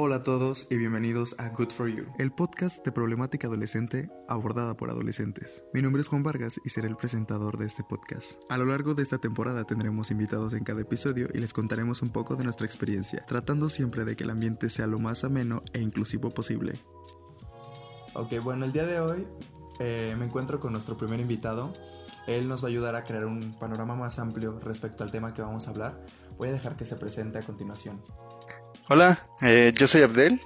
Hola a todos y bienvenidos a Good for You, el podcast de problemática adolescente abordada por adolescentes. Mi nombre es Juan Vargas y seré el presentador de este podcast. A lo largo de esta temporada tendremos invitados en cada episodio y les contaremos un poco de nuestra experiencia, tratando siempre de que el ambiente sea lo más ameno e inclusivo posible. Ok, bueno, el día de hoy eh, me encuentro con nuestro primer invitado. Él nos va a ayudar a crear un panorama más amplio respecto al tema que vamos a hablar. Voy a dejar que se presente a continuación. Hola, eh, yo soy Abdel.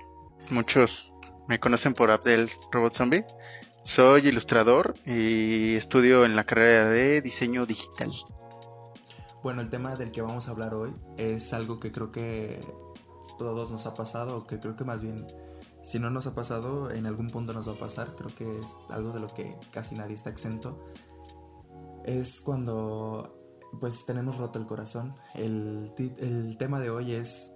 Muchos me conocen por Abdel Robot Zombie. Soy ilustrador y estudio en la carrera de diseño digital. Bueno, el tema del que vamos a hablar hoy es algo que creo que todos nos ha pasado, o que creo que más bien, si no nos ha pasado, en algún punto nos va a pasar. Creo que es algo de lo que casi nadie está exento. Es cuando pues tenemos roto el corazón. El, el tema de hoy es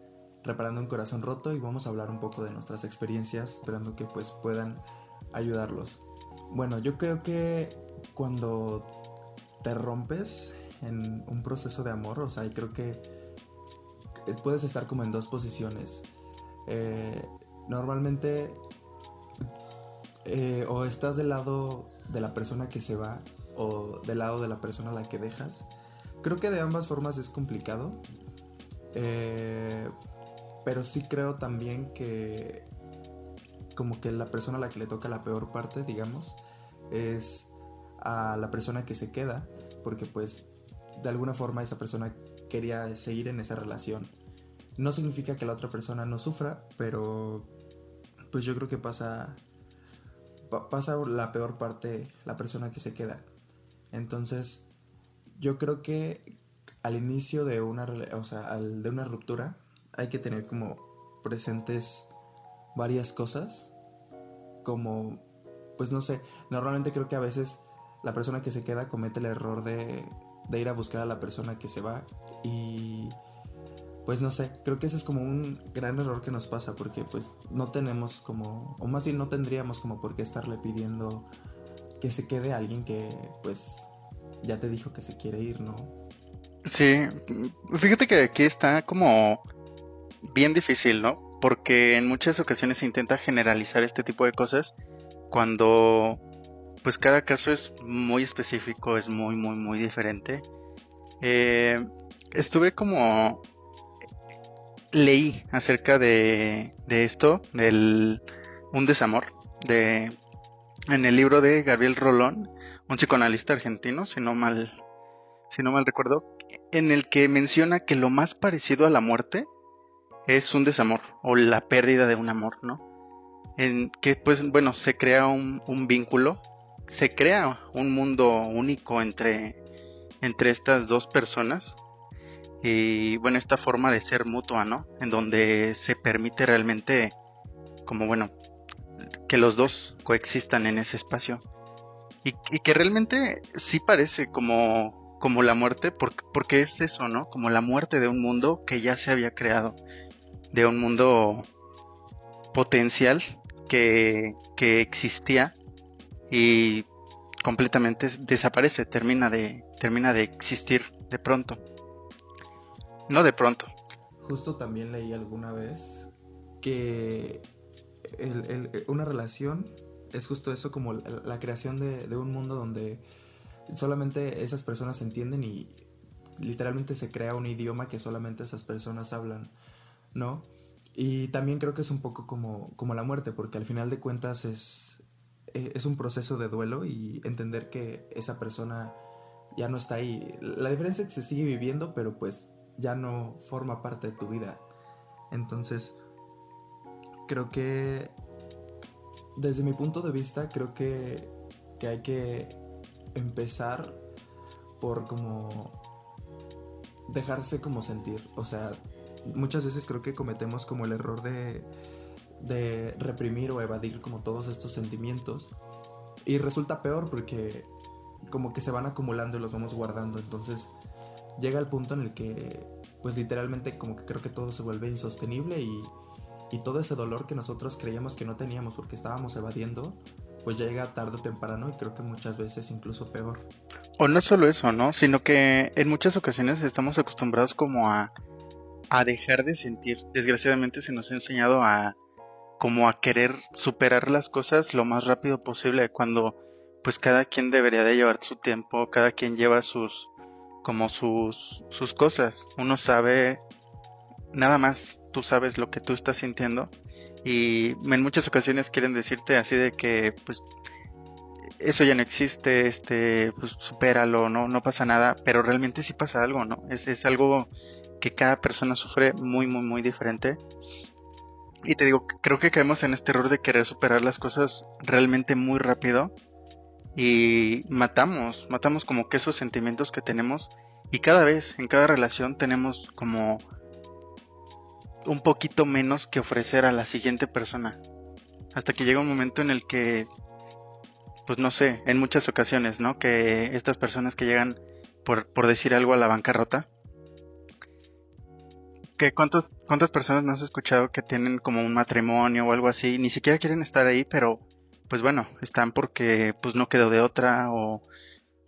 reparando un corazón roto y vamos a hablar un poco de nuestras experiencias, esperando que pues puedan ayudarlos. Bueno, yo creo que cuando te rompes en un proceso de amor, o sea, creo que puedes estar como en dos posiciones. Eh, normalmente eh, o estás del lado de la persona que se va o del lado de la persona a la que dejas. Creo que de ambas formas es complicado. Eh, pero sí creo también que como que la persona a la que le toca la peor parte, digamos, es a la persona que se queda, porque pues de alguna forma esa persona quería seguir en esa relación. No significa que la otra persona no sufra, pero pues yo creo que pasa pasa la peor parte la persona que se queda. Entonces, yo creo que al inicio de una o sea, al, de una ruptura hay que tener como presentes varias cosas, como, pues no sé, normalmente creo que a veces la persona que se queda comete el error de, de ir a buscar a la persona que se va y pues no sé, creo que ese es como un gran error que nos pasa porque pues no tenemos como, o más bien no tendríamos como por qué estarle pidiendo que se quede alguien que pues ya te dijo que se quiere ir, ¿no? Sí, fíjate que aquí está como bien difícil, ¿no? Porque en muchas ocasiones se intenta generalizar este tipo de cosas cuando pues cada caso es muy específico, es muy, muy, muy diferente. Eh, estuve como... Leí acerca de, de esto, del un desamor, de, en el libro de Gabriel Rolón, un psicoanalista argentino, si no mal, si no mal recuerdo, en el que menciona que lo más parecido a la muerte es un desamor o la pérdida de un amor, ¿no? En que pues bueno, se crea un, vínculo, se crea un mundo único entre, entre estas dos personas y bueno, esta forma de ser mutua, ¿no? En donde se permite realmente como bueno, que los dos coexistan en ese espacio. Y, que realmente sí parece como, como la muerte, porque, porque es eso, ¿no? Como la muerte de un mundo que ya se había creado de un mundo potencial que, existía y completamente desaparece, termina de, termina de existir de pronto. No de pronto. Justo también leí alguna vez que una relación es justo eso, como la, creación de, de, un mundo donde solamente esas personas entienden y literalmente se crea un idioma que solamente esas personas hablan. ¿No? Y también creo que es un poco como, como la muerte, porque al final de cuentas es, e, es un proceso de duelo y entender que esa persona ya no está ahí. La diferencia es que se sigue viviendo, pero pues ya no forma parte de tu vida. Entonces, creo que desde mi punto de vista, creo que, que hay que empezar por como dejarse como sentir. O sea, muchas veces creo que cometemos como el error de, de reprimir o evadir como todos estos sentimientos. Y resulta peor porque como que se van acumulando y los vamos guardando. Entonces llega el punto en el que pues literalmente como que creo que todo se vuelve insostenible y, y todo ese dolor que nosotros creíamos que no teníamos porque estábamos evadiendo, pues llega tarde o temprano y creo que muchas veces incluso peor. O no solo eso, ¿no? Sino que en muchas ocasiones estamos acostumbrados como a a dejar de sentir. Desgraciadamente se nos ha enseñado a como a querer superar las cosas lo más rápido posible cuando pues cada quien debería de llevar su tiempo, cada quien lleva sus como sus sus cosas. Uno sabe nada más tú sabes lo que tú estás sintiendo y en muchas ocasiones quieren decirte así de que pues eso ya no existe, este, pues supéralo, no, no pasa nada, pero realmente sí pasa algo, ¿no? Es, es algo que cada persona sufre muy, muy, muy diferente. Y te digo, creo que caemos en este error de querer superar las cosas realmente muy rápido y matamos, matamos como que esos sentimientos que tenemos y cada vez, en cada relación tenemos como un poquito menos que ofrecer a la siguiente persona. Hasta que llega un momento en el que pues no sé, en muchas ocasiones, ¿no? Que estas personas que llegan, por, por decir algo, a la bancarrota, que cuántos, cuántas personas no has escuchado que tienen como un matrimonio o algo así, ni siquiera quieren estar ahí, pero pues bueno, están porque pues no quedó de otra o,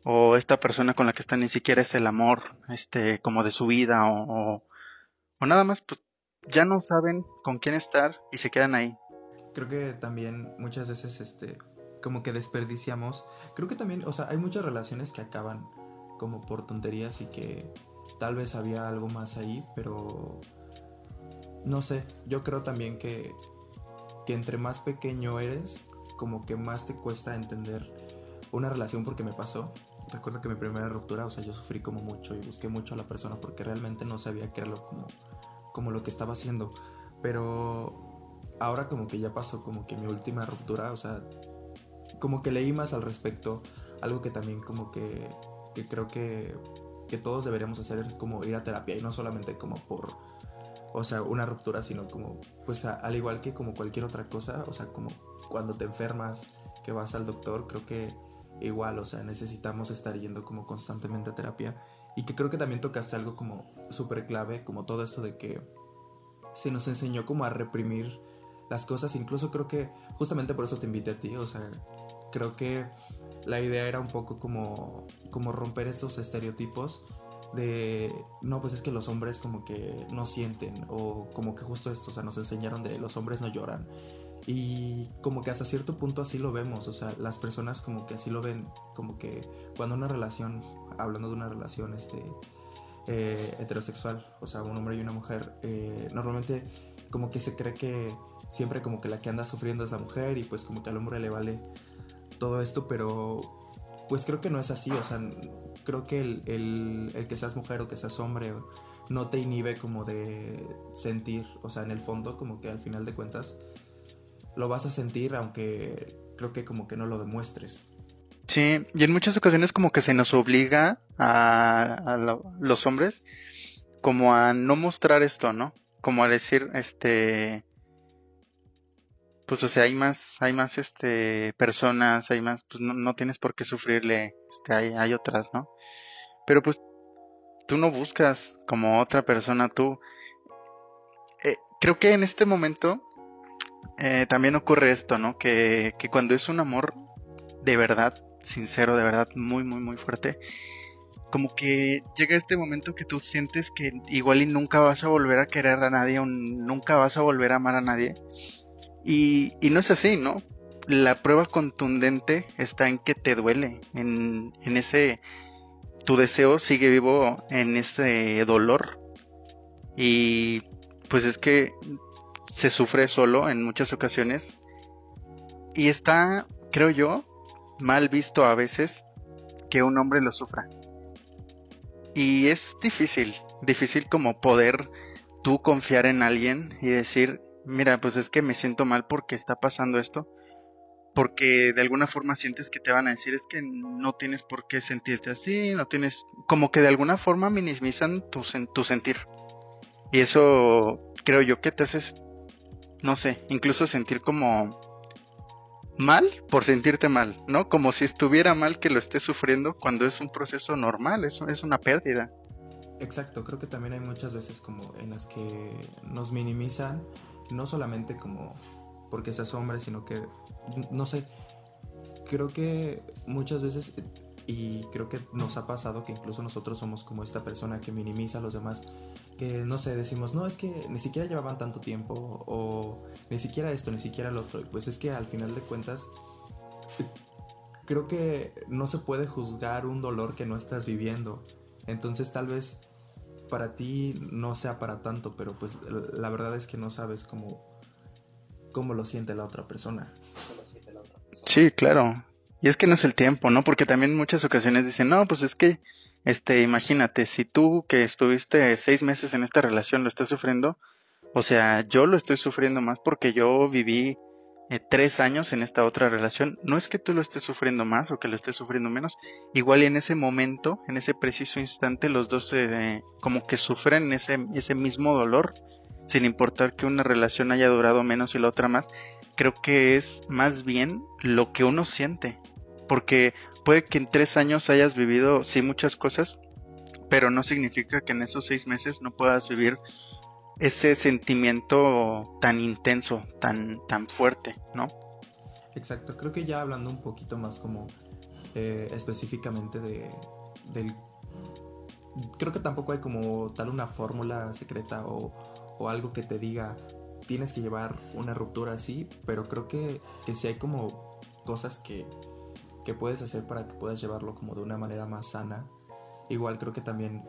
o esta persona con la que están ni siquiera es el amor, este, como de su vida o, o, o nada más, pues ya no saben con quién estar y se quedan ahí. Creo que también muchas veces este como que desperdiciamos. Creo que también, o sea, hay muchas relaciones que acaban como por tonterías y que tal vez había algo más ahí, pero no sé, yo creo también que, que entre más pequeño eres, como que más te cuesta entender una relación porque me pasó. Recuerdo que mi primera ruptura, o sea, yo sufrí como mucho y busqué mucho a la persona porque realmente no sabía qué era lo, como, como lo que estaba haciendo. Pero ahora como que ya pasó como que mi última ruptura, o sea, como que leí más al respecto. Algo que también como que, que creo que, que todos deberíamos hacer es como ir a terapia y no solamente como por, o sea, una ruptura, sino como, pues al igual que como cualquier otra cosa, o sea, como cuando te enfermas, que vas al doctor, creo que igual, o sea, necesitamos estar yendo como constantemente a terapia. Y que creo que también tocaste algo como súper clave, como todo esto de que se nos enseñó como a reprimir las cosas. Incluso creo que justamente por eso te invité a ti, o sea, creo que la idea era un poco como, como romper estos estereotipos de, no, pues es que los hombres como que no sienten o como que justo esto, o sea, nos enseñaron de los hombres no lloran. Y como que hasta cierto punto así lo vemos, o sea, las personas como que así lo ven, como que cuando una relación, hablando de una relación este, eh, heterosexual, o sea, un hombre y una mujer, eh, normalmente como que se cree que siempre como que la que anda sufriendo es la mujer y pues como que al hombre le vale todo esto, pero pues creo que no es así, o sea, creo que el, el, que seas mujer o que seas hombre no te inhibe como de sentir, o sea, en el fondo como que al final de cuentas lo vas a sentir aunque creo que como que no lo demuestres. Sí, y en muchas ocasiones como que se nos obliga a, los hombres como a no mostrar esto, ¿no? Como a decir, este, pues o sea, hay más, hay más este personas, hay más, pues no, tienes por qué sufrirle, este, hay, hay otras, ¿no? Pero pues tú no buscas como otra persona, tú. Eh, creo que en este momento eh, también ocurre esto, ¿no? Que, que cuando es un amor de verdad, sincero, de verdad, muy, muy, muy fuerte, como que llega este momento que tú sientes que igual y nunca vas a volver a querer a nadie o nunca vas a volver a amar a nadie y, no es así, ¿no? La prueba contundente está en que te duele, en, en ese... Tu deseo sigue vivo en ese dolor. Y pues es que se sufre solo en muchas ocasiones. Y está, creo yo, mal visto a veces que un hombre lo sufra. Y es difícil, difícil como poder tú confiar en alguien y decir, mira, pues es que me siento mal porque está pasando esto, porque de alguna forma sientes que te van a decir es que no tienes por qué sentirte así, no tienes, como que de alguna forma minimizan tu, tu sentir. Y eso creo yo que te haces, no sé, incluso sentir como mal por sentirte mal, ¿no? Como si estuviera mal que lo estés sufriendo cuando es un proceso normal, eso es una pérdida. Exacto, creo que también hay muchas veces como en las que nos minimizan no solamente como porque seas hombre, sino que, no sé, creo que muchas veces, y creo que nos ha pasado que incluso nosotros somos como esta persona que minimiza a los demás, que no sé, decimos, no, es que ni siquiera llevaban tanto tiempo o ni siquiera esto, ni siquiera lo otro. Pues es que al final de cuentas, creo que no se puede juzgar un dolor que no estás viviendo. Entonces tal vez para ti no sea para tanto, pero pues la verdad es que no sabes cómo, cómo lo siente la otra persona. Sí, claro. Y es que no es el tiempo, ¿no? Porque también muchas ocasiones dicen, no, pues es que, este, imagínate, si tú que estuviste seis meses en esta relación lo estás sufriendo, o sea, yo lo estoy sufriendo más porque yo viví eh, tres años en esta otra relación. No es que tú lo estés sufriendo más o que lo estés sufriendo menos. Igual en ese momento, en ese preciso instante, los dos eh, como que sufren ese, ese mismo dolor, sin importar que una relación haya durado menos y la otra más. Creo que es más bien lo que uno siente. Porque puede que en tres años hayas vivido, sí, muchas cosas, pero no significa que en esos seis meses no puedas vivir ese sentimiento tan intenso, tan, tan fuerte, ¿no? Exacto, creo que ya hablando un poquito más como eh, específicamente de, del... Creo que tampoco hay como tal una fórmula secreta o, o algo que te diga tienes que llevar una ruptura así, pero creo que, que sí hay como cosas que, que puedes hacer para que puedas llevarlo como de una manera más sana. Igual creo que también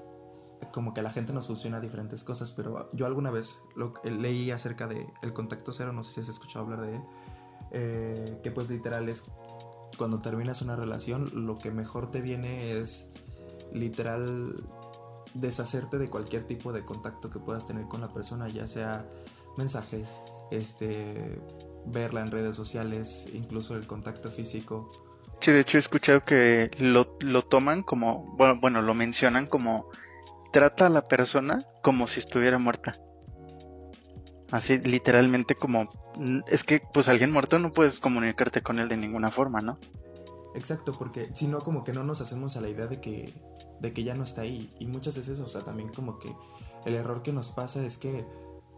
como que la gente nos funciona diferentes cosas, pero yo alguna vez lo, leí acerca de el contacto cero, no sé si has escuchado hablar de él, eh, que pues literal es cuando terminas una relación, lo que mejor te viene es literal deshacerte de cualquier tipo de contacto que puedas tener con la persona, ya sea mensajes, este, verla en redes sociales, incluso el contacto físico. Sí, de hecho he escuchado que lo, lo toman como, bueno, bueno, lo mencionan como trata a la persona como si estuviera muerta. Así, literalmente como... Es que pues alguien muerto no puedes comunicarte con él de ninguna forma, ¿no? Exacto, porque si no como que no nos hacemos a la idea de que, de que ya no está ahí. Y muchas veces, o sea, también como que el error que nos pasa es que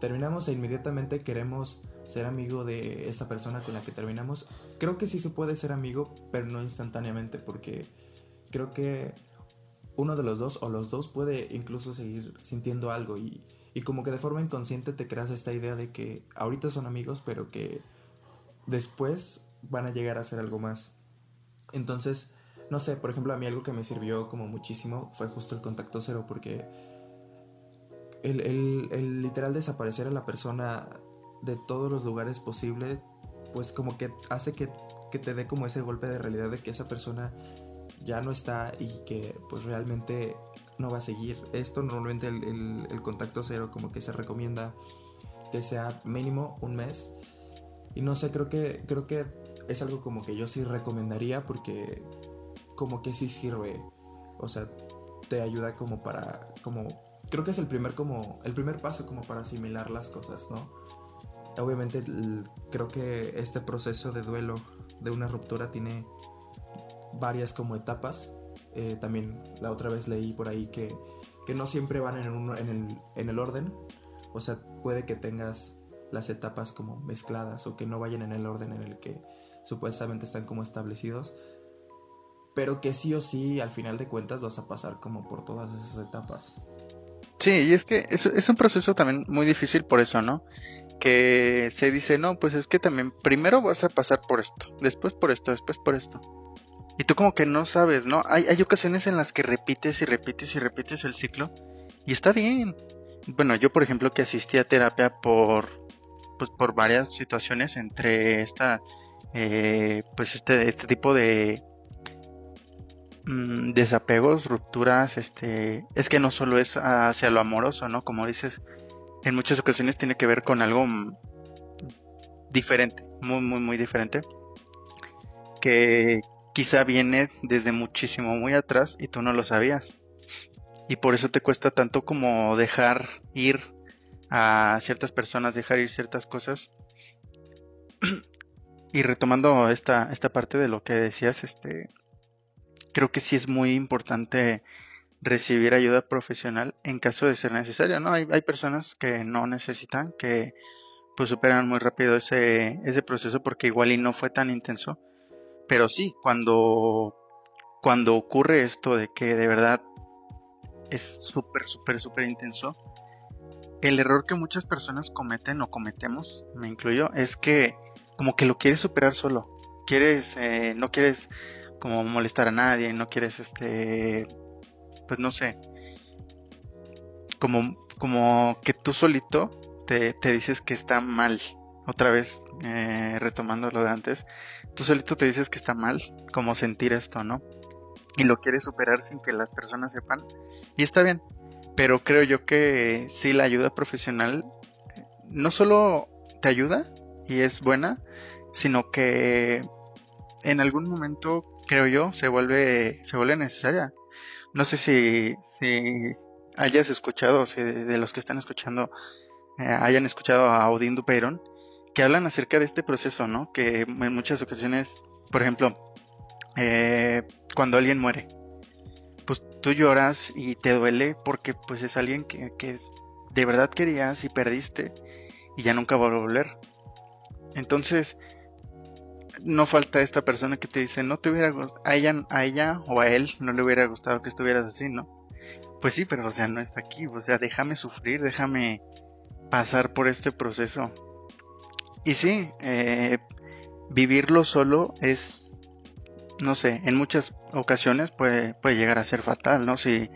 terminamos e inmediatamente queremos ser amigo de esta persona con la que terminamos. Creo que sí se puede ser amigo, pero no instantáneamente, porque creo que uno de los dos o los dos puede incluso seguir sintiendo algo y, y como que de forma inconsciente te creas esta idea de que ahorita son amigos pero que después van a llegar a ser algo más. Entonces, no sé, por ejemplo, a mí algo que me sirvió como muchísimo fue justo el contacto cero porque el, el, el literal desaparecer a la persona de todos los lugares posible, pues como que hace que, que te dé como ese golpe de realidad de que esa persona ya no está y que pues realmente no va a seguir. Esto normalmente el, contacto cero como que se recomienda que sea mínimo un mes. Y no sé, creo que, creo que es algo como que yo sí recomendaría porque como que sí sirve. O sea, te ayuda como para, como, creo que es el primer como, el primer paso como para asimilar las cosas, ¿no? Obviamente creo que este proceso de duelo de una ruptura tiene varias como etapas. Eh, también la otra vez leí por ahí que, que no siempre van en, en, el, en el orden. O sea, puede que tengas las etapas como mezcladas o que no vayan en el orden en el que supuestamente están como establecidos. Pero que sí o sí, al final de cuentas, vas a pasar como por todas esas etapas. Sí, y es que es, es un proceso también muy difícil por eso, ¿no? Que se dice, no, pues es que también primero vas a pasar por esto, después por esto, después por esto. Y tú como que no sabes, ¿no? Hay, hay ocasiones en las que repites y repites y repites el ciclo y está bien. Bueno, yo por ejemplo que asistí a terapia por, pues, por varias situaciones entre esta, eh, pues este, este tipo de mm, desapegos, rupturas, este, es que no solo es hacia lo amoroso, ¿no? Como dices, en muchas ocasiones tiene que ver con algo mm, diferente, muy, muy, muy diferente. Que, quizá viene desde muchísimo muy atrás y tú no lo sabías. Y por eso te cuesta tanto como dejar ir a ciertas personas, dejar ir ciertas cosas. y retomando esta, esta parte de lo que decías, este creo que sí es muy importante recibir ayuda profesional en caso de ser necesario, ¿no? Hay, hay personas que no necesitan, que pues superan muy rápido ese, ese proceso porque igual y no fue tan intenso pero sí, cuando, cuando ocurre esto de que de verdad es súper, súper, súper intenso, el error que muchas personas cometen o cometemos, me incluyo, es que como que lo quieres superar solo. Quieres, eh, no quieres como molestar a nadie, no quieres este, pues no sé, como, como que tú solito te, dices que está mal. Otra vez, eh, retomando lo de antes, tú solito te dices que está mal, como sentir esto, ¿no? Y lo quieres superar sin que las personas sepan. Y está bien, pero creo yo que sí la ayuda profesional no solo te ayuda y es buena, sino que en algún momento creo yo se vuelve se vuelve necesaria. No sé si, si hayas escuchado, si de, los que están escuchando eh, hayan escuchado a Odín Dupeyron, que hablan acerca de este proceso, ¿no? Que en muchas ocasiones, por ejemplo, eh, cuando alguien muere, pues tú lloras y te duele porque pues es alguien que, que de verdad querías y perdiste y ya nunca va a volver. Entonces, no falta esta persona que te dice, no te hubiera a ella, a ella o a él no le hubiera gustado que estuvieras así, ¿no? Pues sí, pero o sea, no está aquí, o sea, déjame sufrir, déjame pasar por este proceso. Y sí, eh, vivirlo solo es, no sé, en muchas ocasiones puede, puede llegar a ser fatal, ¿no? Si,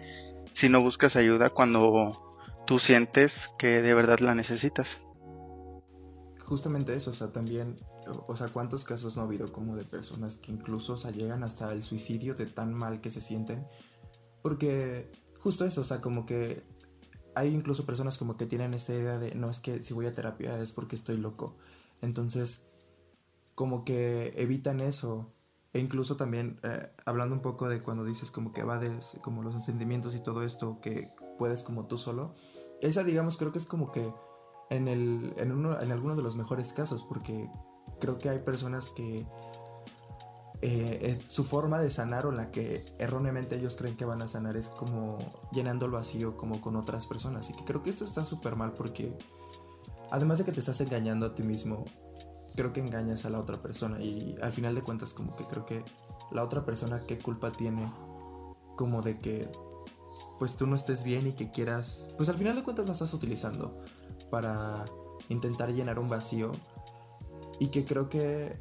si no buscas ayuda cuando tú sientes que de verdad la necesitas. Justamente eso, o sea, también o sea, ¿cuántos casos no ha habido como de personas que incluso o llegan hasta el suicidio de tan mal que se sienten? Porque justo eso, o sea, como que hay incluso personas como que tienen esta idea de, no es que si voy a terapia es porque estoy loco. Entonces, como que evitan eso. E incluso también, eh, hablando un poco de cuando dices como que evades como los sentimientos y todo esto, que puedes como tú solo. Esa, digamos, creo que es como que en, el, en, uno, en alguno de los mejores casos, porque creo que hay personas que eh, eh, su forma de sanar o la que erróneamente ellos creen que van a sanar es como llenando el vacío como con otras personas. Y que creo que esto está súper mal porque además de que te estás engañando a ti mismo, creo que engañas a la otra persona. Y al final de cuentas como que creo que la otra persona qué culpa tiene como de que pues tú no estés bien y que quieras, pues al final de cuentas la estás utilizando para intentar llenar un vacío y que creo que,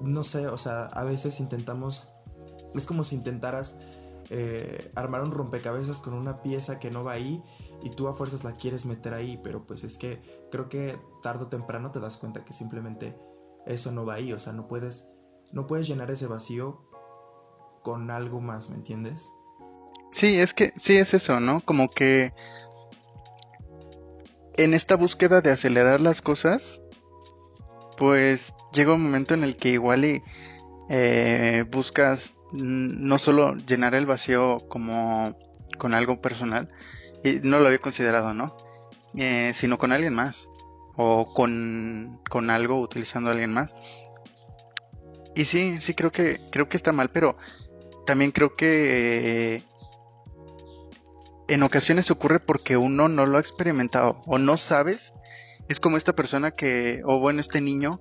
no sé, o sea, a veces intentamos, es como si intentaras eh, armar un rompecabezas con una pieza que no va ahí y tú a fuerzas la quieres meter ahí, pero pues es que creo que tarde o temprano te das cuenta que simplemente eso no va ahí, o sea, no puedes, no puedes llenar ese vacío con algo más, ¿me entiendes? Sí, es que sí es eso, ¿no? Como que en esta búsqueda de acelerar las cosas, pues llega un momento en el que igual y eh, buscas no solo llenar el vacío como con algo personal, y no lo había considerado, ¿no? Eh, sino con alguien más, o con, con algo utilizando a alguien más. Y sí, sí creo que creo que está mal, pero también creo que eh, en ocasiones ocurre porque uno no lo ha experimentado o no sabes es como esta persona que, o bueno, este niño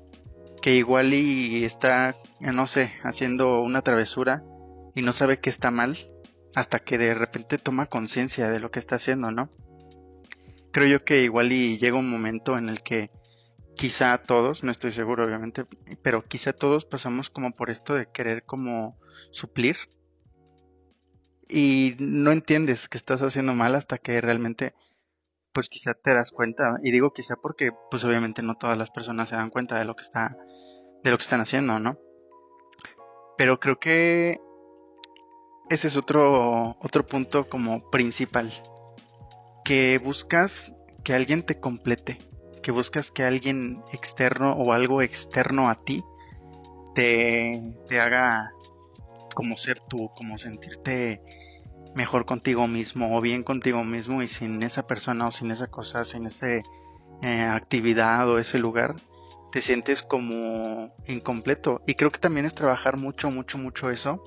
que igual y está, no sé, haciendo una travesura y no sabe que está mal hasta que de repente toma conciencia de lo que está haciendo, ¿no? Creo yo que igual y llega un momento en el que quizá todos, no estoy seguro obviamente, pero quizá todos pasamos como por esto de querer como suplir y no entiendes que estás haciendo mal hasta que realmente pues quizá te das cuenta. Y digo quizá porque pues obviamente no todas las personas se dan cuenta de lo que está, de lo que están haciendo, ¿no? Pero creo que ese es otro, otro punto como principal. Que buscas que alguien te complete. Que buscas que alguien externo o algo externo a ti te, te haga como ser tú, como sentirte mejor contigo mismo o bien contigo mismo y sin esa persona o sin esa cosa, sin esa eh, actividad o ese lugar, te sientes como incompleto. Y creo que también es trabajar mucho, mucho, mucho eso.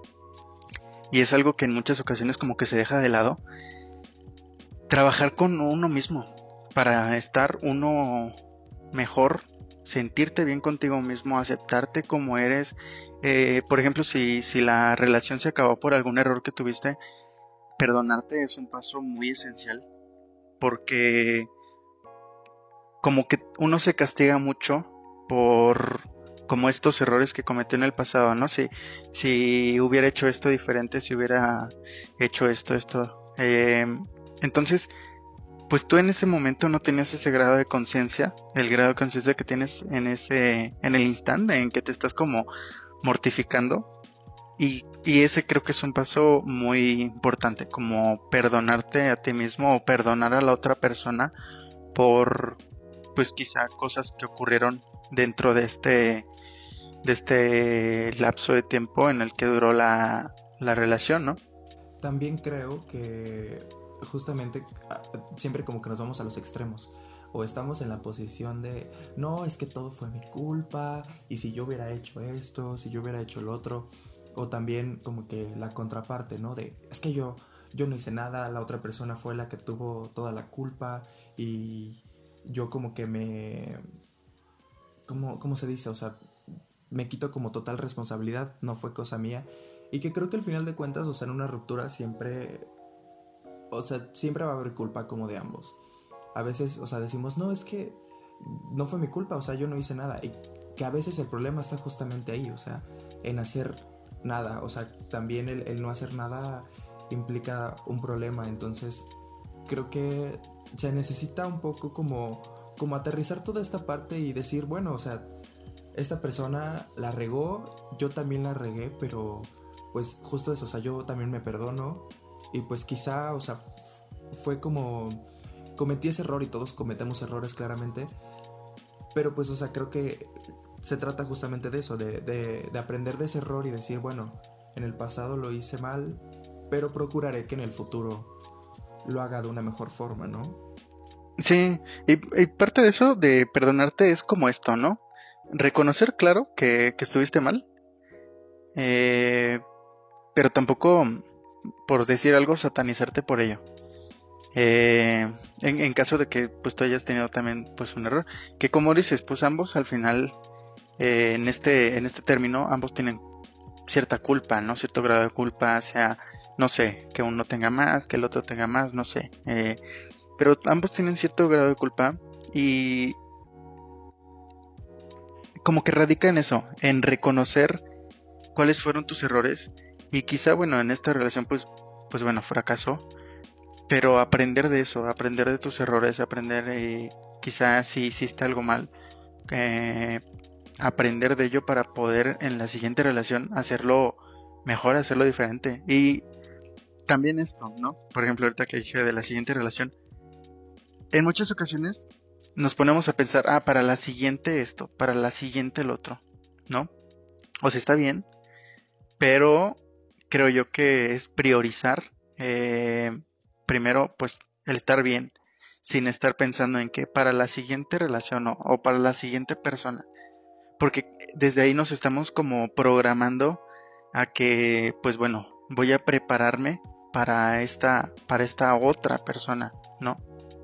Y es algo que en muchas ocasiones como que se deja de lado. Trabajar con uno mismo para estar uno mejor, sentirte bien contigo mismo, aceptarte como eres. Eh, por ejemplo, si, si la relación se acabó por algún error que tuviste, perdonarte es un paso muy esencial porque como que uno se castiga mucho por como estos errores que cometió en el pasado, ¿no? Si, si hubiera hecho esto diferente, si hubiera hecho esto, esto. Eh, entonces, pues tú en ese momento no tenías ese grado de conciencia, el grado de conciencia que tienes en ese, en el instante en que te estás como mortificando. Y, y, ese creo que es un paso muy importante, como perdonarte a ti mismo o perdonar a la otra persona por, pues quizá cosas que ocurrieron dentro de este, de este lapso de tiempo en el que duró la, la relación, ¿no? También creo que justamente ah, siempre como que nos vamos a los extremos. O estamos en la posición de, no, es que todo fue mi culpa, y si yo hubiera hecho esto, si yo hubiera hecho lo otro. O también como que la contraparte, ¿no? De, es que yo, yo no hice nada, la otra persona fue la que tuvo toda la culpa y yo como que me... ¿Cómo, cómo se dice? O sea, me quito como total responsabilidad, no fue cosa mía. Y que creo que al final de cuentas, o sea, en una ruptura siempre o sea, siempre va a haber culpa como de ambos. A veces, o sea, decimos, no, es que no fue mi culpa, o sea, yo no hice nada. Y que a veces el problema está justamente ahí, o sea, en hacer nada. O sea, también el, no hacer nada implica un problema. Entonces, creo que se necesita un poco como, como aterrizar toda esta parte y decir, bueno, o sea, esta persona la regó, yo también la regué, pero pues justo eso, o sea, yo también me perdono y pues quizá, o sea, fue como... Cometí ese error y todos cometemos errores claramente. Pero pues, o sea, creo que se trata justamente de eso, de, de, aprender de ese error y decir, bueno, en el pasado lo hice mal, pero procuraré que en el futuro lo haga de una mejor forma, ¿no? Sí, y, parte de eso, de perdonarte, es como esto, ¿no? Reconocer, claro, que, que estuviste mal, eh, pero tampoco por decir algo, satanizarte por ello. Eh, en, caso de que pues tú hayas tenido también pues un error que como dices pues ambos al final eh, en este en este término ambos tienen cierta culpa no cierto grado de culpa sea no sé que uno tenga más que el otro tenga más no sé eh, pero ambos tienen cierto grado de culpa y como que radica en eso en reconocer cuáles fueron tus errores y quizá, bueno, en esta relación, pues, pues bueno, fracasó. Pero aprender de eso, aprender de tus errores, aprender eh, quizá si hiciste algo mal, eh, aprender de ello para poder en la siguiente relación hacerlo mejor, hacerlo diferente. Y también esto, ¿no? Por ejemplo, ahorita que dije de la siguiente relación, en muchas ocasiones nos ponemos a pensar, ah, para la siguiente esto, para la siguiente el otro, ¿no? O sea, está bien, pero creo yo que es priorizar eh, primero pues el estar bien sin estar pensando en que para la siguiente relación o, para la siguiente persona porque desde ahí nos estamos como programando a que pues bueno voy a prepararme para esta para esta otra persona no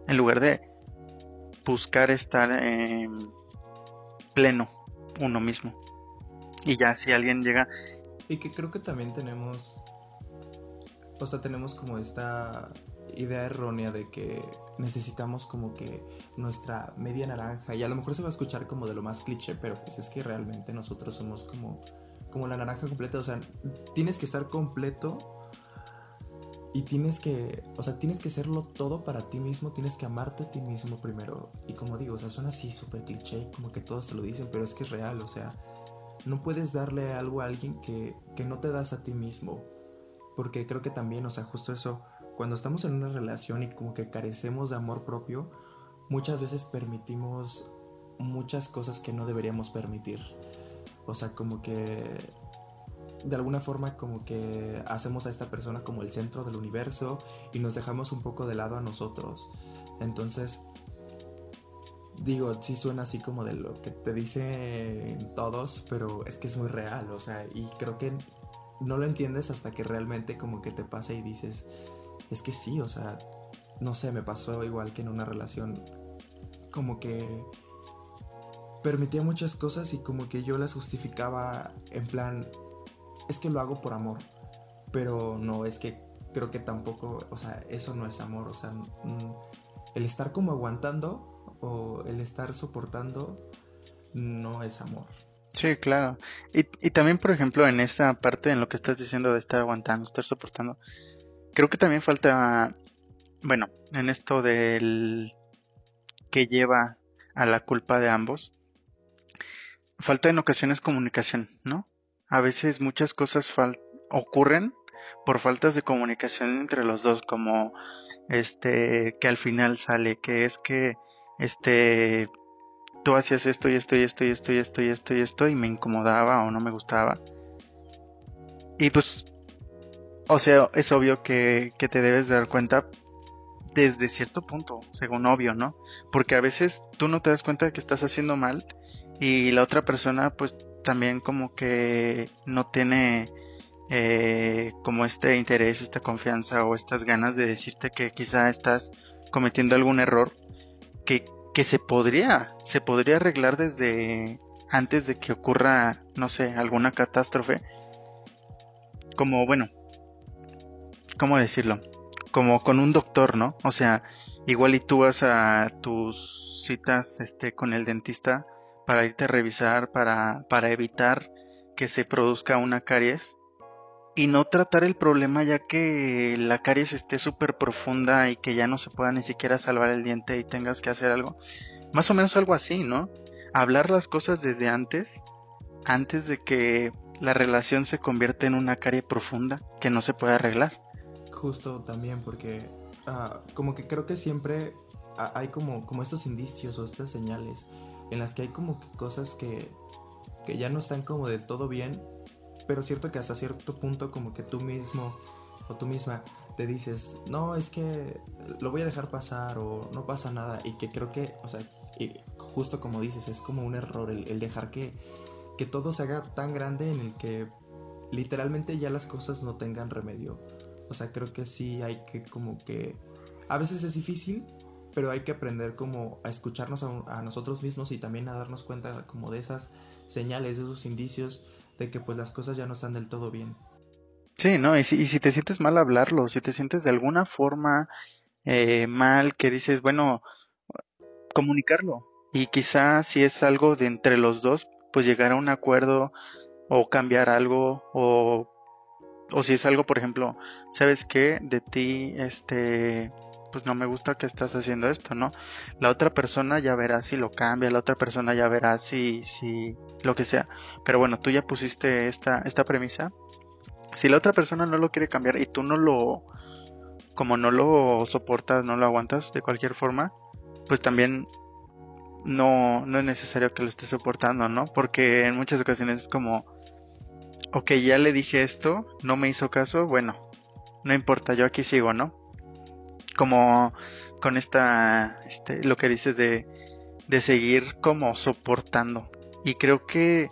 en lugar de buscar estar en pleno uno mismo. Y ya si alguien llega y que creo que también tenemos, o sea, tenemos como esta idea errónea de que necesitamos como que nuestra media naranja, y a lo mejor se va a escuchar como de lo más cliché, pero pues es que realmente nosotros somos como, como la naranja completa, o sea, tienes que estar completo y tienes que, o sea, tienes que serlo todo para ti mismo, tienes que amarte a ti mismo primero. Y como digo, o sea, son así súper cliché, como que todos te lo dicen, pero es que es real, o sea, no puedes darle algo a alguien que, no te das a ti mismo. Porque creo que también, o sea, justo eso, cuando estamos en una relación y como que carecemos de amor propio, muchas veces permitimos muchas cosas que no deberíamos permitir. O sea, como que de alguna forma como que hacemos a esta persona como el centro del universo y nos dejamos un poco de lado a nosotros. Entonces, digo, sí suena así como de lo que te dicen todos, pero es que es muy real, o sea, y creo que no lo entiendes hasta que realmente como que te pasa y dices, es que sí, o sea, no sé, me pasó igual que en una relación, como que permitía muchas cosas y como que yo las justificaba en plan, es que lo hago por amor, pero no, es que creo que tampoco, o sea, eso no es amor, o sea, el estar como aguantando o el estar soportando no es amor. Sí, claro. Y, también, por ejemplo, en esa parte, en lo que estás diciendo de estar aguantando, estar soportando, creo que también falta, bueno, en esto del que lleva a la culpa de ambos, falta en ocasiones comunicación, ¿no? A veces muchas cosas ocurren por faltas de comunicación entre los dos, como este que al final sale, que es que este tú hacías esto y esto y esto y esto y esto y esto y esto y me incomodaba o no me gustaba. Y pues, o sea, es obvio que, que te debes dar cuenta desde cierto punto, según obvio, ¿no? Porque a veces tú no te das cuenta de que estás haciendo mal y la otra persona pues también como que no tiene eh, como este interés, esta confianza o estas ganas de decirte que quizá estás cometiendo algún error que, que se podría, se podría arreglar desde antes de que ocurra, no sé, alguna catástrofe. Como, bueno, ¿cómo decirlo? Como con un doctor, ¿no? O sea, igual y tú vas a tus citas este, con el dentista para irte a revisar, para, para evitar que se produzca una caries y no tratar el problema ya que la caries esté súper profunda y que ya no se pueda ni siquiera salvar el diente y tengas que hacer algo. Más o menos algo así, ¿no? Hablar las cosas desde antes, antes de que la relación se convierta en una carie profunda que no se puede arreglar. Justo también porque ah, como que creo que siempre hay como, como estos indicios o estas señales en las que hay como que cosas que, que ya no están como del todo bien pero cierto que hasta cierto punto como que tú mismo o tú misma te dices, no, es que lo voy a dejar pasar o no pasa nada y que creo que, o sea, justo como dices, es como un error el, dejar que, que todo se haga tan grande en el que literalmente ya las cosas no tengan remedio. O sea, creo que sí hay que como que... A veces es difícil, pero hay que aprender como a escucharnos a, nosotros mismos y también a darnos cuenta como de esas señales, de esos indicios de que pues las cosas ya no están del todo bien. Sí, ¿no? Y si, y si te sientes mal hablarlo, si te sientes de alguna forma eh, mal, que dices, bueno, comunicarlo. Y quizá si es algo de entre los dos, pues llegar a un acuerdo o cambiar algo o, o si es algo, por ejemplo, ¿sabes qué? De ti, este, pues no me gusta que estás haciendo esto, ¿no? La otra persona ya verá si lo cambia, la otra persona ya verá si, si, lo que sea. Pero bueno, tú ya pusiste esta, esta premisa. Si la otra persona no lo quiere cambiar y tú no lo, como no lo soportas, no lo aguantas de cualquier forma, pues también no, no es necesario que lo estés soportando, ¿no? Porque en muchas ocasiones es como, ok, ya le dije esto, no me hizo caso, bueno, no importa, yo aquí sigo, ¿no? como con esta, este, lo que dices de, de seguir como soportando. Y creo que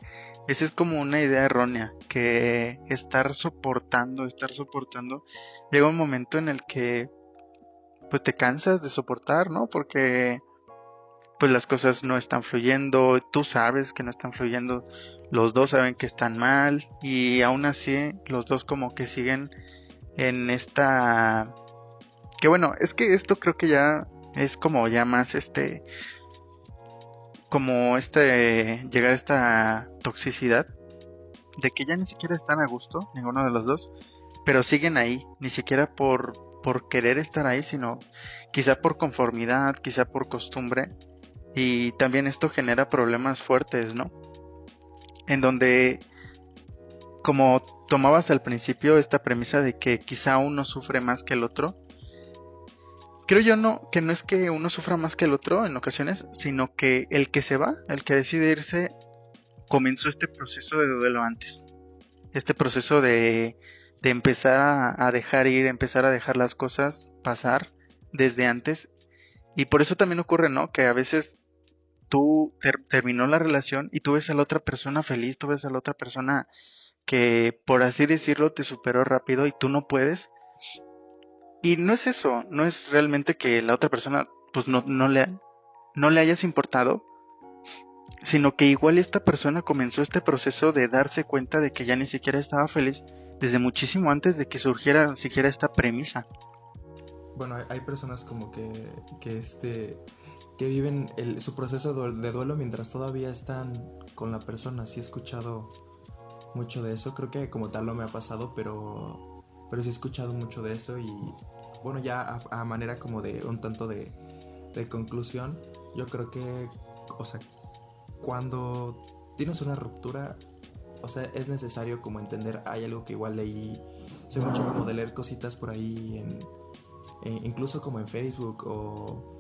esa es como una idea errónea, que estar soportando, estar soportando, llega un momento en el que pues te cansas de soportar, ¿no? Porque pues las cosas no están fluyendo, tú sabes que no están fluyendo, los dos saben que están mal y aún así los dos como que siguen en esta que bueno, es que esto creo que ya es como ya más este como este llegar a esta toxicidad de que ya ni siquiera están a gusto ninguno de los dos, pero siguen ahí, ni siquiera por por querer estar ahí, sino quizá por conformidad, quizá por costumbre y también esto genera problemas fuertes, ¿no? En donde como tomabas al principio esta premisa de que quizá uno sufre más que el otro, creo yo no, que no es que uno sufra más que el otro en ocasiones, sino que el que se va, el que decide irse, comenzó este proceso de duelo antes. Este proceso de, de empezar a, dejar ir, empezar a dejar las cosas pasar desde antes. Y por eso también ocurre, ¿no? Que a veces tú terminó la relación y tú ves a la otra persona feliz, tú ves a la otra persona que, por así decirlo, te superó rápido y tú no puedes y no es eso, no es realmente que la otra persona pues no, no, le, no le hayas importado, sino que igual esta persona comenzó este proceso de darse cuenta de que ya ni siquiera estaba feliz desde muchísimo antes de que surgiera siquiera esta premisa. bueno, hay personas como que, que este, que viven el, su proceso de duelo mientras todavía están con la persona. Sí he escuchado mucho de eso, creo que como tal no me ha pasado, pero, pero sí he escuchado mucho de eso y bueno, ya a, manera como de un tanto de, conclusión, yo creo que, o sea, cuando tienes una ruptura, o sea, es necesario como entender, hay algo que igual leí, soy mucho como de leer cositas por ahí, en, incluso como en Facebook o,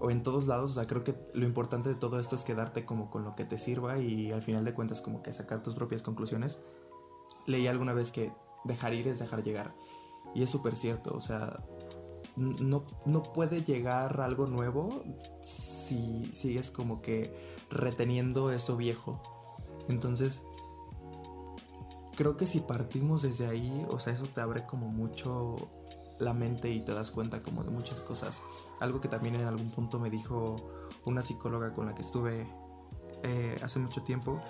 o en todos lados, o sea, creo que lo importante de todo esto es quedarte como con lo que te sirva y al final de cuentas como que sacar tus propias conclusiones. Leí alguna vez que dejar ir es dejar llegar. Y es súper cierto, o sea, no, no puede llegar algo nuevo si sigues como que reteniendo eso viejo. Entonces, creo que si partimos desde ahí, o sea, eso te abre como mucho la mente y te das cuenta como de muchas cosas. Algo que también en algún punto me dijo una psicóloga con la que estuve eh, hace mucho tiempo.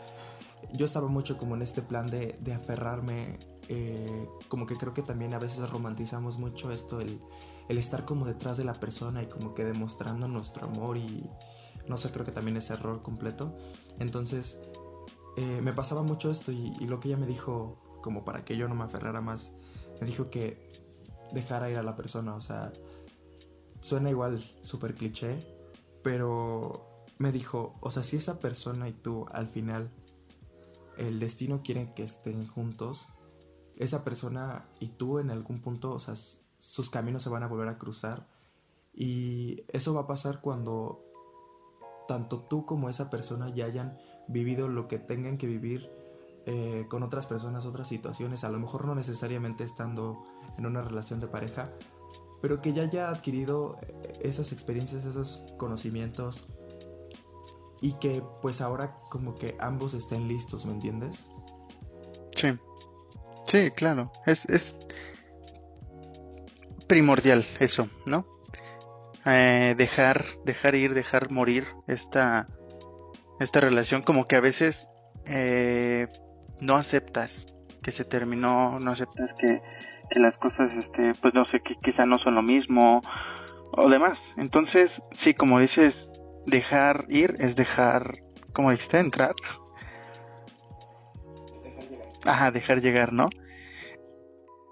Yo estaba mucho como en este plan de, de aferrarme eh, como que creo que también a veces romantizamos mucho esto, el, estar como detrás de la persona y como que demostrando nuestro amor y no sé, creo que también es error completo. Entonces, eh, me pasaba mucho esto y, lo que ella me dijo, como para que yo no me aferrara más, me dijo que dejara ir a la persona, o sea, suena igual súper cliché, pero me dijo, o sea, si esa persona y tú al final el destino quieren que estén juntos, esa persona y tú en algún punto, o sea, sus caminos se van a volver a cruzar. Y eso va a pasar cuando tanto tú como esa persona ya hayan vivido lo que tengan que vivir eh, con otras personas, otras situaciones, a lo mejor no necesariamente estando en una relación de pareja, pero que ya haya adquirido esas experiencias, esos conocimientos y que pues ahora como que ambos estén listos, ¿me entiendes? Sí. Sí, claro. Es, es primordial eso, ¿no? Eh, dejar, dejar ir, dejar morir esta, esta relación, como que a veces eh, no aceptas que se terminó, no aceptas que, las cosas, este, pues no sé, que quizá no son lo mismo o demás. Entonces, sí, como dices, dejar ir es dejar, como dijiste, entrar Ajá, dejar llegar, ¿no?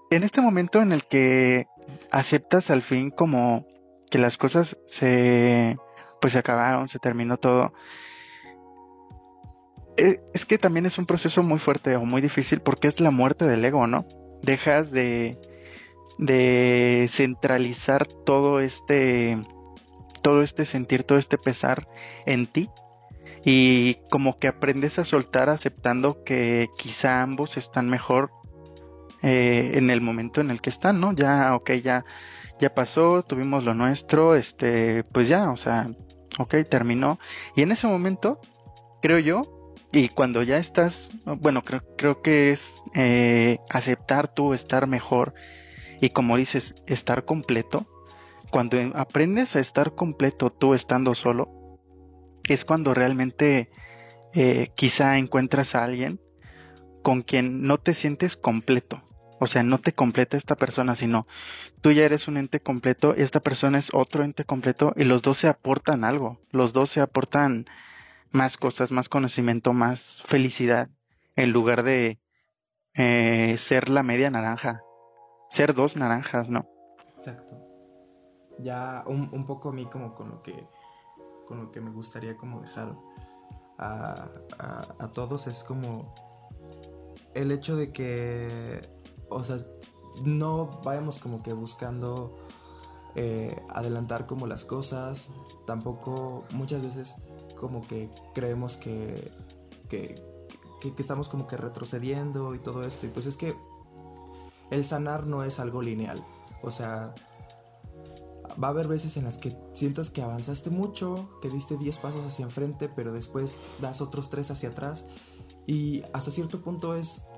En este momento en el que aceptas al fin como que las cosas se pues se acabaron, se terminó todo. Eh, es que también es un proceso muy fuerte o muy difícil porque es la muerte del ego, ¿no? Dejas de de centralizar todo este todo este sentir, todo este pesar en ti y como que aprendes a soltar aceptando que quizá ambos están mejor eh, en el momento en el que están, ¿no? Ya, ok, ya, ya pasó, tuvimos lo nuestro, este, pues ya, o sea, ok, terminó. Y en ese momento, creo yo, y cuando ya estás, bueno, creo, creo que es eh, aceptar tú estar mejor y como dices, estar completo. Cuando aprendes a estar completo tú estando solo, es cuando realmente eh, quizá encuentras a alguien con quien no te sientes completo. O sea, no te completa esta persona, sino tú ya eres un ente completo, esta persona es otro ente completo y los dos se aportan algo. Los dos se aportan más cosas, más conocimiento, más felicidad, en lugar de eh, ser la media naranja. Ser dos naranjas, ¿no? Exacto. Ya un, un poco a mí como con lo que con lo que me gustaría como dejar a, todos es como el hecho de que, o sea, no vayamos como que buscando eh, adelantar como las cosas, tampoco muchas veces como que creemos que, que, que, estamos como que retrocediendo y todo esto, y pues es que el sanar no es algo lineal, o sea, va a haber veces en las que sientas que avanzaste mucho, que diste 10 pasos hacia enfrente, pero después das otros 3 hacia atrás. Y hasta cierto punto es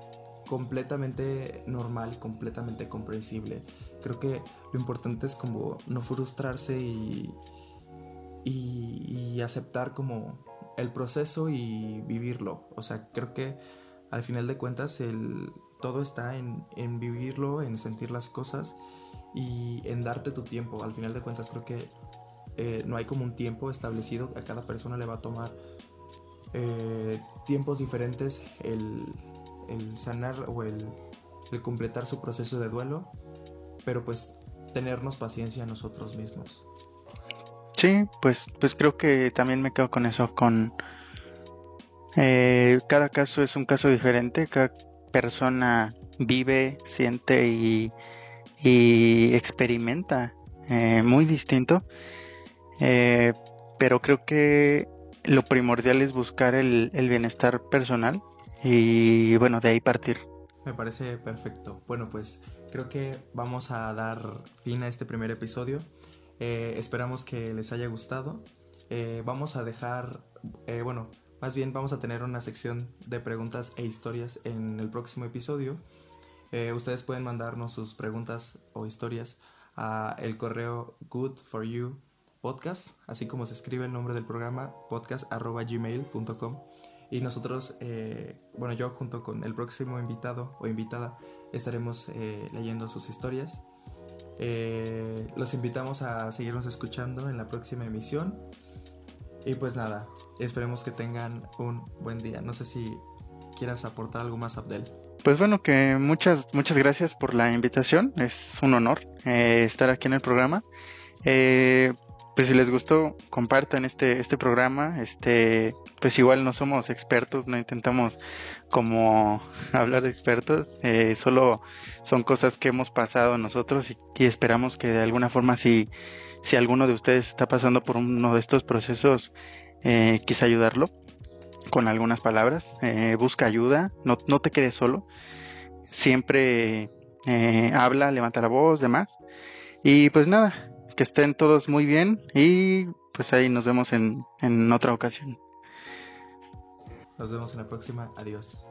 completamente normal completamente comprensible. Creo que lo importante es como no frustrarse y, y, aceptar como el proceso y vivirlo. O sea, creo que al final de cuentas el, todo está en, vivirlo, en sentir las cosas y en darte tu tiempo. Al final de cuentas creo que eh, no hay como un tiempo establecido, a cada persona le va a tomar eh, tiempos diferentes el, sanar o el, el completar su proceso de duelo, pero pues tenernos paciencia a nosotros mismos. Sí, pues, pues creo que también me quedo con eso, con eh, cada caso es un caso diferente, cada persona vive, siente y, experimenta eh, muy distinto, eh, pero creo que lo primordial es buscar el, el bienestar personal y bueno, de ahí partir. Me parece perfecto. Bueno, pues creo que vamos a dar fin a este primer episodio. Eh, esperamos que les haya gustado. Eh, vamos a dejar, eh, bueno, más bien vamos a tener una sección de preguntas e historias en el próximo episodio. ustedes pueden mandarnos sus preguntas o historias a el correo good for you podcast, así como se escribe el nombre del programa, podcast.gmail.com. Y nosotros, bueno, yo junto con el próximo invitado o invitada, estaremos leyendo sus historias. Eh, los invitamos a seguirnos escuchando en la próxima emisión. Y pues nada, esperemos que tengan un buen día. No sé si quieras aportar algo más, Abdel. Pues bueno, que muchas, muchas gracias por la invitación. Es un honor eh, estar aquí en el programa. Eh, pues si les gustó, compartan este, este programa. Este, pues igual no somos expertos, no intentamos como hablar de expertos, eh, solo son cosas que hemos pasado nosotros y, esperamos que de alguna forma si, si alguno de ustedes está pasando por uno de estos procesos, eh, quise ayudarlo con algunas palabras. Eh, busca ayuda, no, no te quedes solo, siempre eh, habla, levanta la voz, demás. Y pues nada, que estén todos muy bien y pues ahí nos vemos en, en otra ocasión. Nos vemos en la próxima. Adiós.